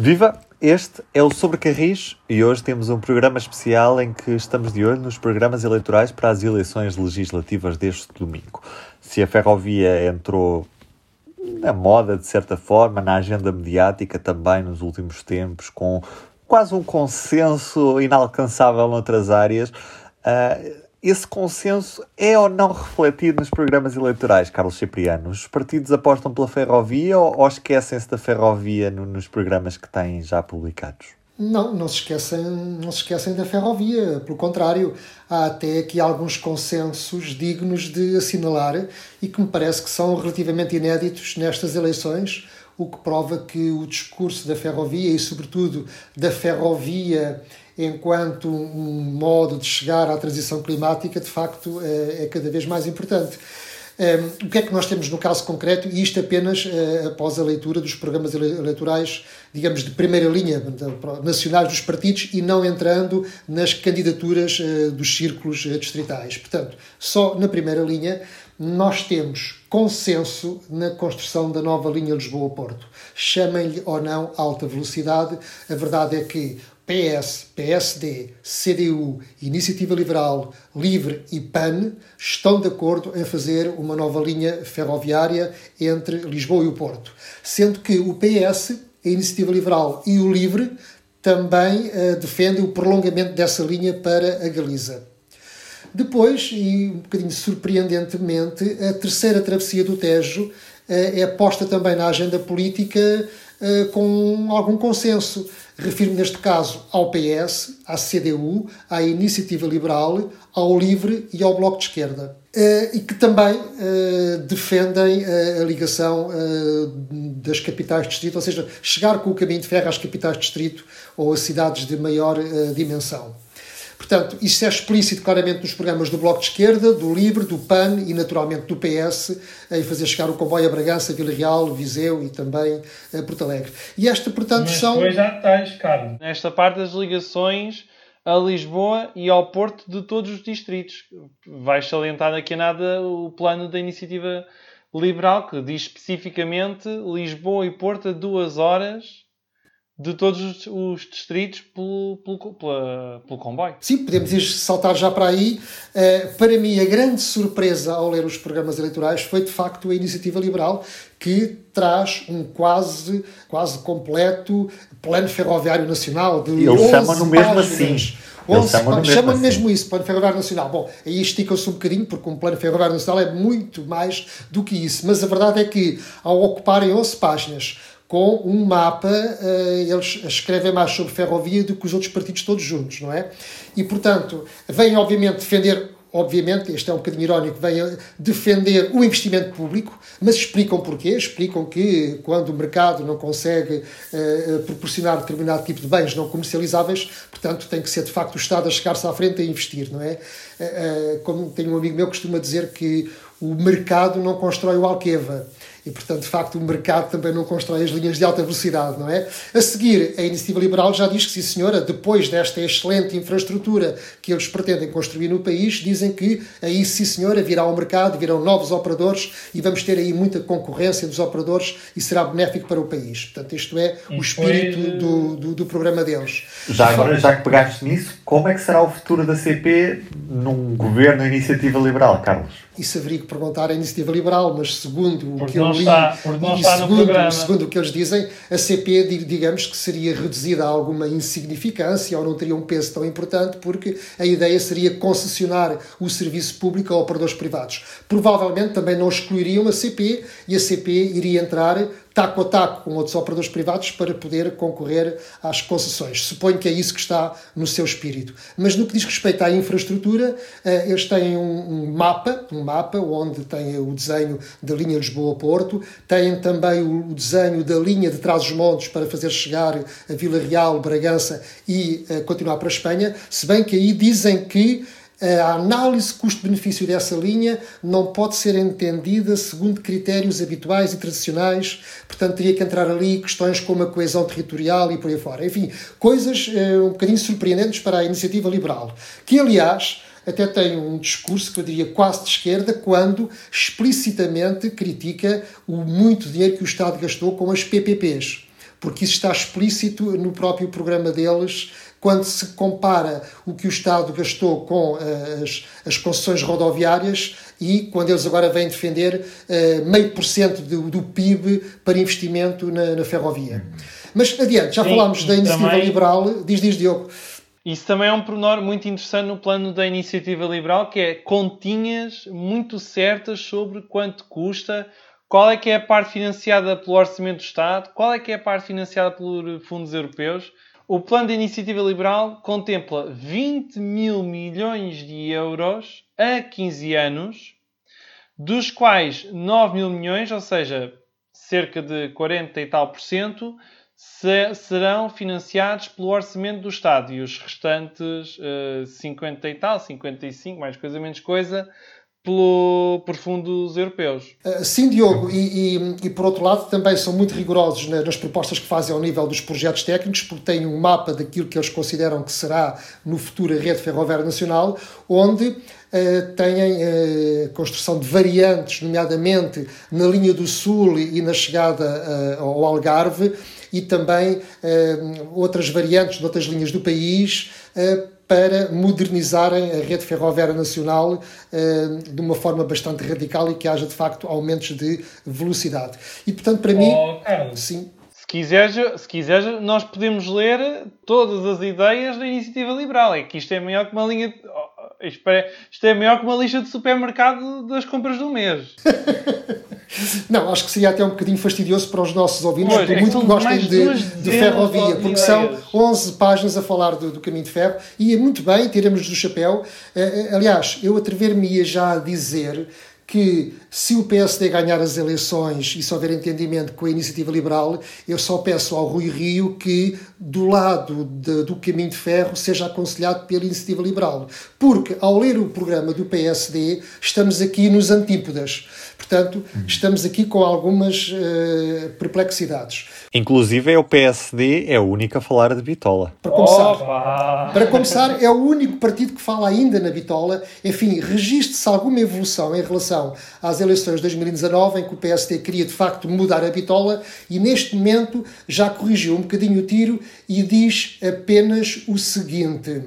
Viva! Este é o Sobre Carris e hoje temos um programa especial em que estamos de olho nos programas eleitorais para as eleições legislativas deste domingo. Se a ferrovia entrou na moda, de certa forma, na agenda mediática também nos últimos tempos, com quase um consenso inalcançável noutras áreas, uh, esse consenso é ou não refletido nos programas eleitorais, Carlos Cipriano? Os partidos apostam pela ferrovia ou, ou esquecem-se da ferrovia no, nos programas que têm já publicados? Não, não se, esquecem, não se esquecem da ferrovia. Pelo contrário, há até aqui alguns consensos dignos de assinalar e que me parece que são relativamente inéditos nestas eleições, o que prova que o discurso da ferrovia e, sobretudo, da ferrovia enquanto um modo de chegar à transição climática, de facto, é, é cada vez mais importante. Um, ehm, o que é que nós temos no caso concreto, e isto apenas uh, após a leitura dos programas eleitorais, digamos, de primeira linha, nacionais dos partidos, e não entrando nas candidaturas uh, dos círculos uh, distritais. Portanto, só na primeira linha nós temos consenso na construção da nova linha Lisboa-Porto. Chamem-lhe ou não alta velocidade, a verdade é que PS, PSD, CDU, Iniciativa Liberal, Livre e PAN estão de acordo em fazer uma nova linha ferroviária entre Lisboa e o Porto. Sendo que o PS, a Iniciativa Liberal e o Livre também uh, defendem o prolongamento dessa linha para a Galiza. Depois, e um bocadinho surpreendentemente, a terceira travessia do Tejo uh, é posta também na agenda política uh, com algum consenso. Refiro neste caso ao PS, à CDU, à Iniciativa Liberal, ao Livre e ao Bloco de Esquerda. Uh, e que também uh, defendem uh, a ligação das capitais de distrito, ou seja, chegar com o caminho de ferro às capitais de distrito ou a cidades de maior dimensão. Portanto, isso é explícito claramente nos programas do Bloco de Esquerda, do LIVRE, do PAN e naturalmente do PS, em fazer chegar o comboio a Bragança, Vila Real, Viseu e também a Porto Alegre. E esta, portanto, Mas são. Depois já tens, Carlos. Nesta parte das ligações a Lisboa e ao Porto de todos os distritos. Vais salientar daqui a nada o plano da iniciativa liberal, que diz especificamente Lisboa e Porto a duas horas de todos os, os distritos pelo, pelo, pela, pelo comboio. Sim, podemos ir saltar já para aí. Uh, para mim, a grande surpresa ao ler os programas eleitorais foi, de facto, a Iniciativa Liberal, que traz um quase, quase completo plano ferroviário nacional de Eles chamam-no mesmo assim. 11, chamam-no mesmo, assim. mesmo isso, Plano Ferroviário Nacional. Bom, aí estica-se um bocadinho, porque um Plano Ferroviário Nacional é muito mais do que isso. Mas a verdade é que, ao ocuparem 11 páginas, com um mapa, uh, eles escrevem mais sobre ferrovia do que os outros partidos todos juntos, não é? E, portanto, vêm, obviamente, defender obviamente, este é um bocadinho irónico, vêm defender o investimento público, mas explicam porquê. Explicam que quando o mercado não consegue uh, proporcionar determinado tipo de bens não comercializáveis, portanto, tem que ser de facto o Estado a chegar-se à frente a investir, não é? Uh, como tem um amigo meu que costuma dizer que o mercado não constrói o Alqueva e, portanto, de facto, o mercado também não constrói as linhas de alta velocidade, não é? A seguir, a Iniciativa Liberal já diz que, sim, senhora, depois desta excelente infraestrutura que eles pretendem construir no país, dizem que aí, sim, senhora, virá o mercado, virão novos operadores e vamos ter aí muita concorrência dos operadores e será benéfico para o país. Portanto, isto é o espírito do, do, do programa deles. Já agora, já que pegaste nisso, como é que será o futuro da CP num governo Iniciativa Liberal, Carlos? isso haveria que perguntar à iniciativa liberal, mas segundo o que eu li está, e segundo, segundo, o que eles dizem, a CP, digamos que seria reduzida a alguma insignificância ou não teria um peso tão importante, porque a ideia seria concessionar o serviço público a operadores privados. Provavelmente também não excluiriam a CP e a CP iria entrar taco a taco com outros operadores privados para poder concorrer às concessões. Suponho que é isso que está no seu espírito. Mas no que diz respeito à infraestrutura, eh, eles têm um mapa, um mapa onde tem o desenho da linha Lisboa-Porto, têm também o desenho da linha de Trás-os-Montes para fazer chegar a Vila Real, Bragança e eh, continuar para a Espanha, se bem que aí dizem que a análise custo-benefício dessa linha não pode ser entendida segundo critérios habituais e tradicionais, portanto, teria que entrar ali questões como a coesão territorial e por aí fora. Enfim, coisas uh, um bocadinho surpreendentes para a iniciativa liberal, que, aliás, até tem um discurso que eu diria quase de esquerda, quando explicitamente critica o muito dinheiro que o Estado gastou com as PPPs porque isso está explícito no próprio programa deles, quando se compara o que o Estado gastou com uh, as, as concessões rodoviárias e quando eles agora vêm defender uh, meio por cento do PIB para investimento na, na ferrovia. Mas adiante, já Sim, falámos da iniciativa também, liberal. Diz, diz, Diogo. Isso também é um pormenor muito interessante no plano da iniciativa liberal, que é continhas muito certas sobre quanto custa, qual é que é a parte financiada pelo Orçamento do Estado, qual é que é a parte financiada por fundos europeus. O plano da iniciativa liberal contempla 20 mil milhões de euros a 15 anos, dos quais 9 mil milhões, ou seja, cerca de 40 e tal por cento, se, serão financiados pelo orçamento do Estado. E os restantes uh, eh, 50 e tal, 55, mais coisa menos coisa, pelo, por fundos europeus. Uh, sim, Diogo, e, e, e, por outro lado também são muito rigorosos nas propostas que fazem ao nível dos projetos técnicos, porque têm um mapa daquilo que eles consideram que será no futuro a rede ferroviária nacional, onde Uh, têm uh, construção de variantes, nomeadamente na linha do Sul e na chegada uh, ao Algarve, e também outras variantes de outras linhas do país para modernizarem a rede ferroviária nacional de uma forma bastante radical e que haja de facto aumentos de velocidade. E portanto, para oh, mim, Carlos, sim. Se quiseres, se quiseres, nós podemos ler todas as ideias da iniciativa liberal. É que isto é maior que uma linha. Isto é maior que uma lista de supermercado das compras do mês. Não, acho que seria até um bocadinho fastidioso para os nossos ouvintes, pois, por é muito que gostem de, de ferrovia, porque são 11 páginas a falar do, do, caminho de ferro e é muito bem, tiramos do chapéu. Uh, aliás, eu atrever-me-ia já a dizer que se o PSD ganhar as eleições e se houver entendimento com a iniciativa liberal, eu só peço ao Rui Rio que, do lado de, do caminho de ferro, seja aconselhado pela iniciativa liberal. Porque, ao ler o programa do PSD, estamos aqui nos antípodas. Portanto, estamos aqui com algumas uh, perplexidades. Inclusive, é o PSD é o único a falar de bitola. Para começar, para começar, é o único partido que fala ainda na bitola. Enfim, registre-se alguma evolução em relação às eleições de 2019, em que o PSD queria de facto mudar a bitola e neste momento já corrigiu um bocadinho o tiro e diz apenas o seguinte: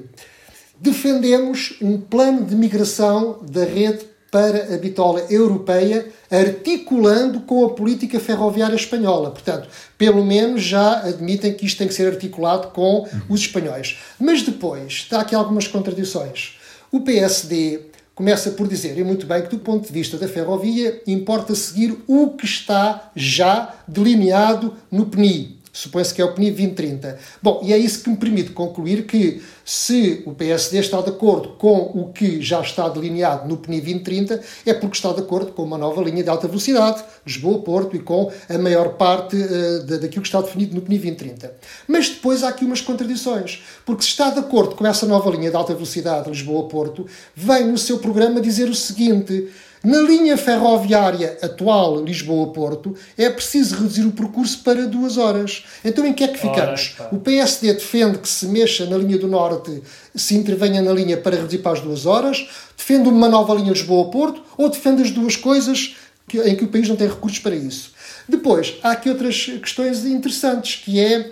defendemos um plano de migração da rede para a bitola europeia, articulando com a política ferroviária espanhola. Portanto, pelo menos já admitem que isto tem que ser articulado com os espanhóis. Mas depois, está aqui algumas contradições. O PSD começa por dizer, e muito bem, que do ponto de vista da ferrovia, importa seguir o que está já delineado no PNI. Supõe-se que é o PNI 2030. Bom, e é isso que me permite concluir que se o PSD está de acordo com o que já está delineado no PNI 2030, é porque está de acordo com uma nova linha de alta velocidade, Lisboa-Porto, e com a maior parte uh, daquilo que está definido no PNI 2030. Mas depois há aqui umas contradições, porque se está de acordo com essa nova linha de alta velocidade, Lisboa-Porto, vem no seu programa dizer o seguinte na linha ferroviária atual Lisboa-Porto, é preciso reduzir o percurso para duas horas. Então, em que é que ficamos? o PSD defende que se mexa na linha do Norte, se intervenha na linha para reduzir para as duas horas, defende uma nova linha Lisboa-Porto, ou defende as duas coisas que, em que o país não tem recursos para isso. Depois, há aqui outras questões interessantes, que é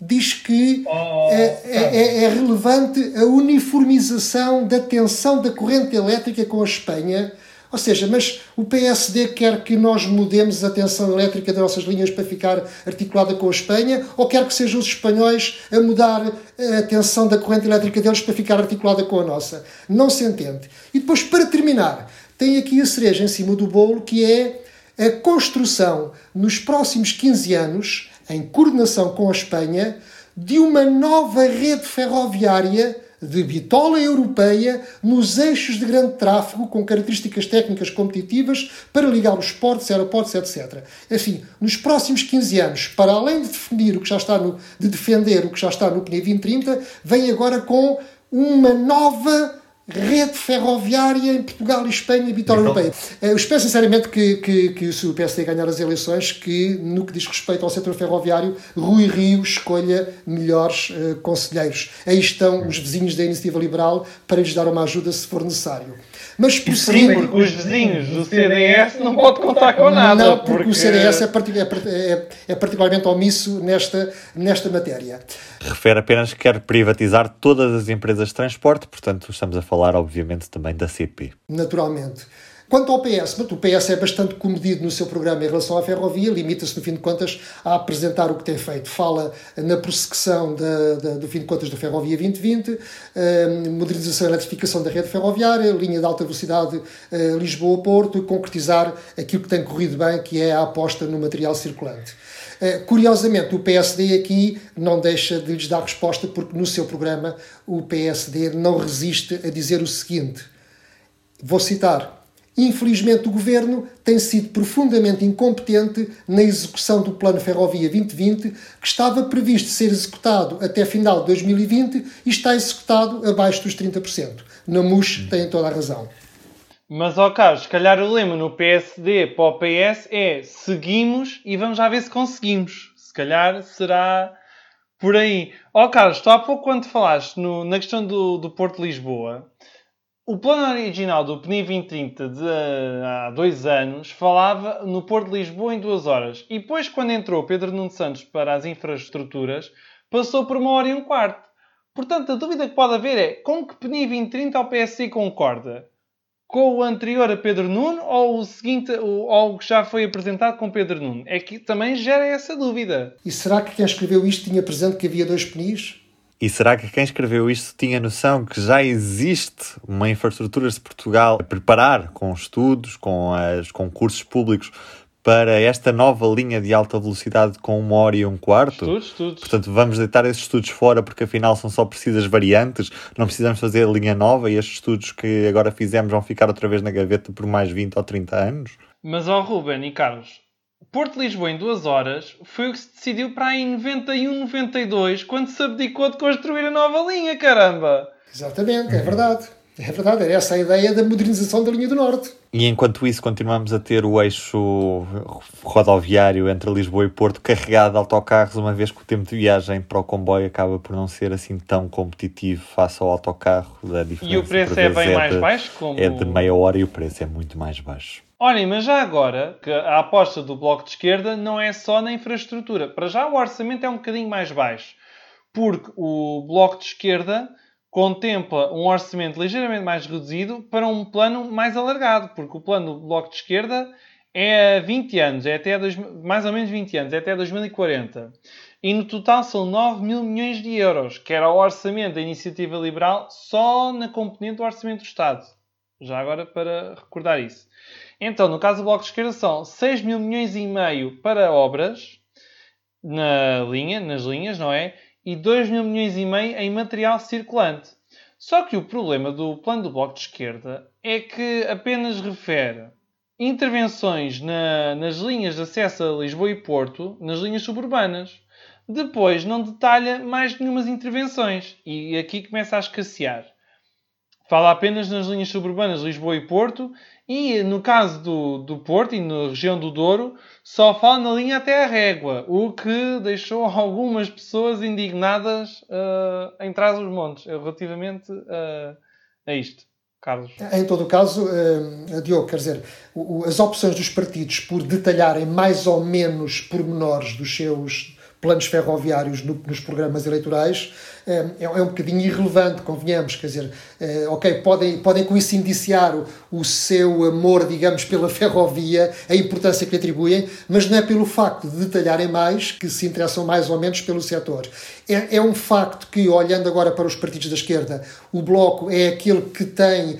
diz que oh, é, é, é, relevante a uniformização da tensão da corrente elétrica com a Espanha ou seja, mas o PSD quer que nós mudemos a tensão elétrica das nossas linhas para ficar articulada com a Espanha, ou quer que sejam os espanhóis a mudar a tensão da corrente elétrica deles para ficar articulada com a nossa? Não se entende. E depois, para terminar, tem aqui a cereja em cima do bolo, que é a construção, nos próximos 15 anos, em coordenação com a Espanha, de uma nova rede ferroviária de bitola europeia nos eixos de grande tráfego com características técnicas competitivas para ligar os portos, aeroportos, etc. Assim, nos próximos 15 anos, para além de defender o que já está no, de defender o que já está no PNI 2030, vem agora com uma nova rede ferroviária em Portugal e Espanha e vitória então, europeia. Eu espero sinceramente que, que, que se o PSD ganhar as eleições, que no que diz respeito ao setor ferroviário, Rui Rio escolha melhores uh, conselheiros. Aí estão os vizinhos da Iniciativa Liberal para lhes dar uma ajuda se for necessário. Mas prosseguindo... Sim, porque os vizinhos do CDS não pode contar com nada. Não, porque, porque... o CDS é, é, é, é, particularmente omisso nesta, nesta matéria. Refere apenas que quer privatizar todas as empresas de transporte, portanto estamos a falar obviamente também da CP. Naturalmente. Quanto ao PS, o PS é bastante comedido no seu programa em relação à ferrovia, limita-se, no fim de contas, a apresentar o que tem feito. Fala na prossecução da, da, do fim de contas da Ferrovia 2020, eh, modernização e eletrificação da rede ferroviária, linha de alta velocidade eh, Lisboa-Porto, concretizar aquilo que tem corrido bem, que é a aposta no material circulante. Uh, curiosamente, o PSD aqui não deixa de lhes dar resposta, porque no seu programa o PSD não resiste a dizer o seguinte: vou citar. Infelizmente, o governo tem sido profundamente incompetente na execução do Plano Ferrovia 2020, que estava previsto ser executado até final de 2020 e está executado abaixo dos 30%. Na MUS tem toda a razão. Mas, ó Carlos, se calhar o lema no PSD para o PS é seguimos e vamos já ver se conseguimos. Se calhar será por aí. Ó Carlos, tu há pouco quando falaste no, na questão do, do Porto de Lisboa, o plano original do PNI 2030 de há dois anos falava no Porto de Lisboa em duas horas. E depois, quando entrou Pedro Nuno Santos para as infraestruturas, passou por uma hora e um quarto. Portanto, a dúvida que pode haver é com que PNI 2030 o PSC concorda? Com o anterior a Pedro Nuno ou o seguinte, ou o que já foi apresentado com Pedro Nuno? É que também gera essa dúvida. E será que quem escreveu isto tinha presente que havia dois PNIs? E será que quem escreveu isto tinha noção que já existe uma infraestrutura de Portugal a preparar com estudos, com os concursos públicos para esta nova linha de alta velocidade com uma hora e um quarto? Estudos, estudos. Portanto, vamos deitar esses estudos fora porque afinal são só precisas variantes, não precisamos fazer a linha nova e estes estudos que agora fizemos vão ficar outra vez na gaveta por mais 20 ou 30 anos? Mas, ó Ruben e Carlos, Porto Lisboa em duas horas foi o que se decidiu para em 91, 92, quando se abdicou de construir a nova linha, caramba! Exatamente, é verdade. É verdade, era essa a ideia da modernização da linha do Norte. E enquanto isso, continuamos a ter o eixo rodoviário entre Lisboa e Porto carregado de autocarros, uma vez que o tempo de viagem para o comboio acaba por não ser assim tão competitivo face ao autocarro. Da diferença, e o preço é bem é mais de, baixo? Como... É de meia hora e o preço é muito mais baixo. Olhem, mas já agora, que a aposta do Bloco de Esquerda não é só na infraestrutura. Para já o orçamento é um bocadinho mais baixo. Porque o Bloco de Esquerda contempla um orçamento ligeiramente mais reduzido para um plano mais alargado. Porque o plano do Bloco de Esquerda é 20 anos, é até dois, mais ou menos 20 anos, é até 2040. E no total são 9 mil milhões de euros, que era o orçamento da Iniciativa Liberal só na componente do orçamento do Estado. Já agora para recordar isso. Então, no caso do Bloco de Esquerda, são 6 mil milhões e meio para obras na linha, nas linhas, não é? E 2 mil milhões e meio em material circulante. Só que o problema do plano do Bloco de Esquerda é que apenas refere intervenções na, nas linhas de acesso a Lisboa e Porto, nas linhas suburbanas. Depois não detalha mais nenhumas intervenções e aqui começa a escassear. Fala apenas nas linhas suburbanas Lisboa e Porto e no caso do, do Porto e na região do Douro, só fala na linha até a régua, o que deixou algumas pessoas indignadas uh, em trás dos montes relativamente uh, a isto. Carlos. Em todo o caso, uh, Diogo, quer dizer, o, as opções dos partidos por detalharem mais ou menos pormenores dos seus planos ferroviários no, nos programas eleitorais é, é um bocadinho irrelevante, convenhamos, quer dizer, é, ok, podem, podem com isso indiciar o, o seu amor, digamos, pela ferrovia, a importância que lhe atribuem, mas não é pelo facto de detalharem mais que se interessam mais ou menos pelo setor. É, é um facto que, olhando agora para os partidos da esquerda, o Bloco é aquele que tem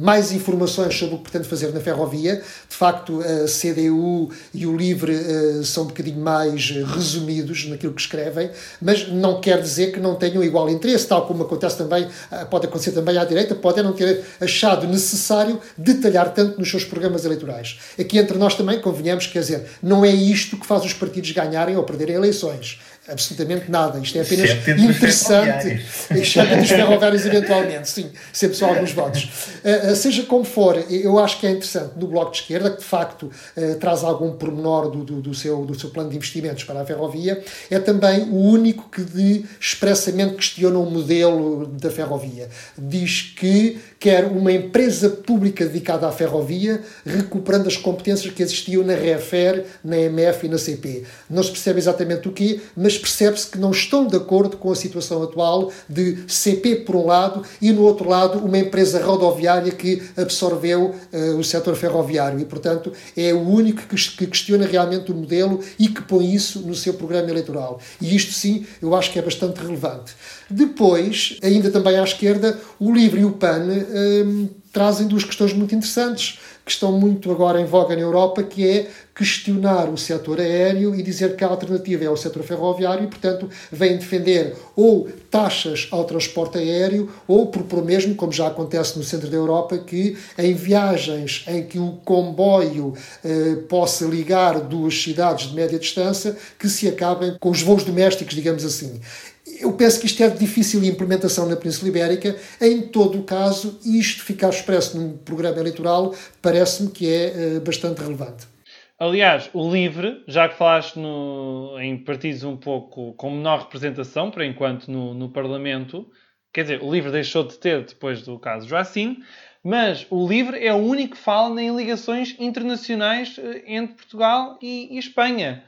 mais informações sobre o que pretende fazer na ferrovia. De facto, a CDU e o Livre uh, são um bocadinho mais resumidos naquilo que escrevem, mas não quer dizer que não tenham igual interesse, tal como acontece também, uh, pode acontecer também à direita, podem não ter achado necessário detalhar tanto nos seus programas eleitorais. Aqui entre nós também convenhamos, quer dizer, não é isto que faz os partidos ganharem ou perderem eleições absolutamente nada. Isto é apenas interessante, exceto dos ferroviários eventualmente, sim, sempre só alguns votos. Uh, seja como for, eu acho que é interessante no Bloco de Esquerda, que de facto uh, traz algum pormenor do, do, do, seu, do seu plano de investimentos para a ferrovia, é também o único que de, expressamente questiona o modelo da ferrovia. Diz que quer uma empresa pública dedicada à ferrovia, recuperando as competências que existiam na REFER, na MF e na CP. Não se percebe exatamente o quê, mas percebe-se que não estão de acordo com a situação atual de CP por um lado e no outro lado uma empresa rodoviária que absorveu uh, o setor ferroviário e, portanto, é o único que, que questiona realmente o modelo e que põe isso no seu programa eleitoral. E isto sim, eu acho que é bastante relevante. Depois, ainda também à esquerda, o LIVRE e o PAN um, trazem duas questões muito interessantes que estão muito agora em voga na Europa, que é questionar o setor aéreo e dizer que a alternativa é o setor ferroviário e, portanto, vêm defender ou taxas ao transporte aéreo ou propor mesmo, como já acontece no centro da Europa, que em viagens em que o comboio eh, possa ligar duas cidades de média distância, que se acabem com os voos domésticos, digamos assim. Eu penso que isto é de difícil implementação na Península Ibérica. Em todo o caso, isto ficar expresso num programa eleitoral parece-me que é uh, bastante relevante. Aliás, o LIVRE, já que falaste no, em partidos um pouco com menor representação, por enquanto, no, no Parlamento, quer dizer, o LIVRE deixou de ter depois do caso Joacim, mas o LIVRE é o único que fala em ligações internacionais eh, entre Portugal e, e Espanha.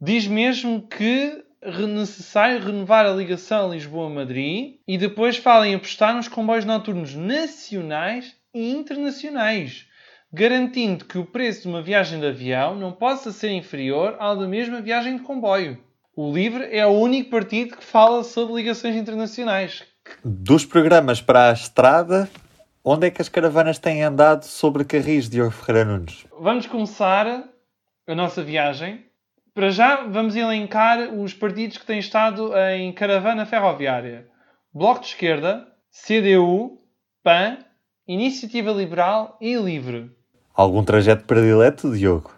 Diz mesmo que necessário renovar a ligação Lisboa-Madrid e depois fala em apostar nos comboios noturnos nacionais e internacionais, garantindo que o preço de uma viagem de avião não possa ser inferior ao da mesma viagem de comboio. O LIVRE é o único partido que fala sobre ligações internacionais. Dos programas para a estrada, onde é que as caravanas têm andado sobre carris, Diogo Ferreira Nunes? Vamos começar a nossa viagem para já, vamos elencar os partidos que têm estado em caravana ferroviária: Bloco de Esquerda, CDU, PAN, Iniciativa Liberal e Livre. Algum trajeto predileto, Diogo?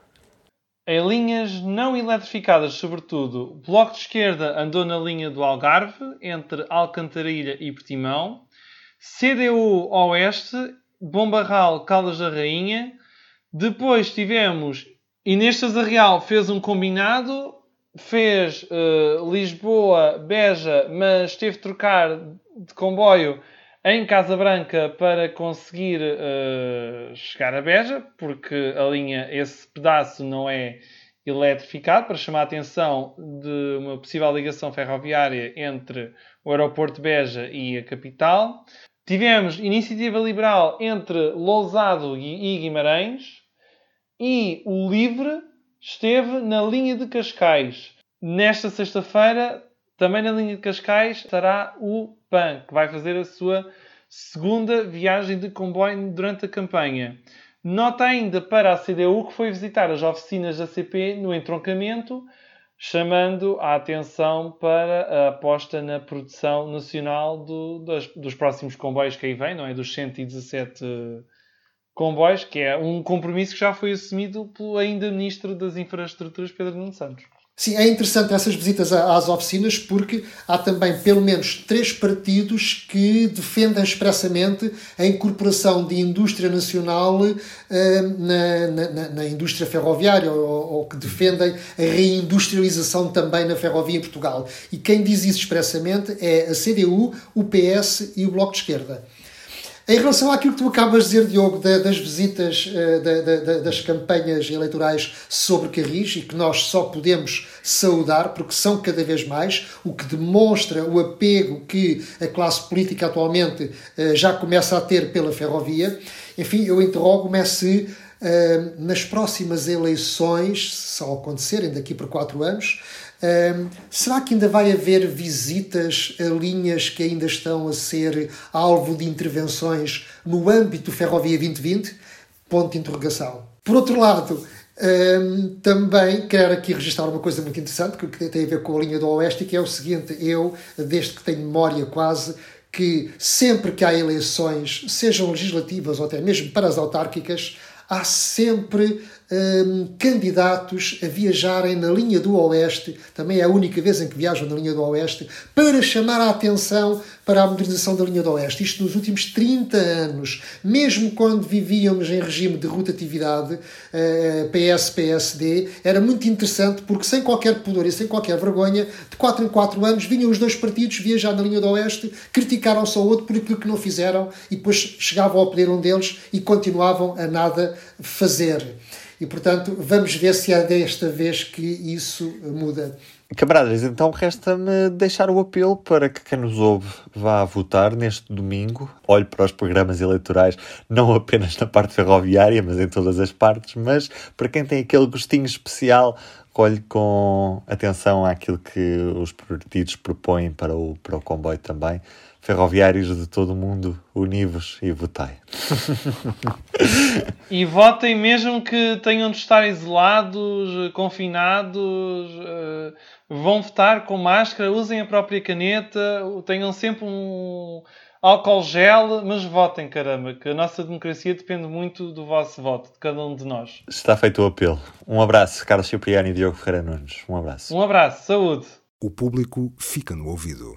Em linhas não eletrificadas, sobretudo, o Bloco de Esquerda andou na linha do Algarve, entre Alcantarilha e Portimão, CDU Oeste, Bombarral, Caldas da Rainha. Depois tivemos Inês Real fez um combinado, fez uh, Lisboa, Beja, mas teve de trocar de comboio em Casa Branca para conseguir uh, chegar a Beja, porque a linha, esse pedaço não é eletrificado, para chamar a atenção de uma possível ligação ferroviária entre o aeroporto de Beja e a capital. Tivemos iniciativa liberal entre Lousado e Guimarães, e o Livre esteve na linha de Cascais. Nesta sexta-feira, também na linha de Cascais, estará o PAN, que vai fazer a sua segunda viagem de comboio durante a campanha. Nota ainda para a CDU que foi visitar as oficinas da CP no entroncamento, chamando a atenção para a aposta na produção nacional do, dos, dos, próximos comboios que aí vêm, não é? Dos 117 comboios, que é um compromisso que já foi assumido pelo ainda Ministro das Infraestruturas, Pedro Nuno Santos. Sim, é interessante essas visitas às oficinas porque há também pelo menos três partidos que defendem expressamente a incorporação de indústria nacional uh, na, na, na, indústria ferroviária ou, ou, que defendem a reindustrialização também na ferrovia em Portugal. E quem diz isso expressamente é a CDU, o PS e o Bloco de Esquerda. Em relação àquilo que tu acabas de dizer, Diogo, das visitas, eh, das campanhas eleitorais sobre Carris, e que nós só podemos saudar, porque são cada vez mais, o que demonstra o apego que a classe política atualmente eh, já começa a ter pela ferrovia, enfim, eu interrogo-me se eh, nas próximas eleições, se só acontecerem daqui por quatro anos, será que ainda vai haver visitas a linhas que ainda estão a ser alvo de intervenções no âmbito do Ferrovia 2020? Ponto de interrogação. Por outro lado, um, também quero aqui registrar uma coisa muito interessante que tem a ver com a linha do Oeste, que é o seguinte: eu, desde que tenho memória quase, que sempre que há eleições, sejam legislativas ou até mesmo para as autárquicas, há sempre um, candidatos a viajarem na linha do Oeste, também é a única vez em que viajam na linha do Oeste, para chamar a atenção para a modernização da linha do Oeste. Isto nos últimos 30 anos, mesmo quando vivíamos em regime de rotatividade, uh, eh, PS-PSD, era muito interessante porque, sem qualquer pudor e sem qualquer vergonha, de 4 em 4 anos vinham os dois partidos viajar na linha do Oeste, criticaram-se ao outro por aquilo que não fizeram e depois chegavam ao poder um deles e continuavam a nada fazer. E, portanto, vamos ver se é desta vez que isso muda. Camaradas, então resta-me deixar o apelo para que quem nos ouve vá votar neste domingo. Olhe para os programas eleitorais, não apenas na parte ferroviária, mas em todas as partes. Mas para quem tem aquele gostinho especial, olhe com atenção àquilo que os partidos propõem para o, para o comboio também ferroviários de todo o mundo, univos e votai. e votem mesmo que tenham de estar isolados, confinados, uh, vão votar com máscara, usem a própria caneta, tenham sempre um álcool gel, mas votem, caramba, que a nossa democracia depende muito do vosso voto, de cada um de nós. Está feito o apelo. Um abraço, Carlos Cipriano e Diogo Ferreira Nunes. Um abraço. Um abraço, saúde. O público fica no ouvido.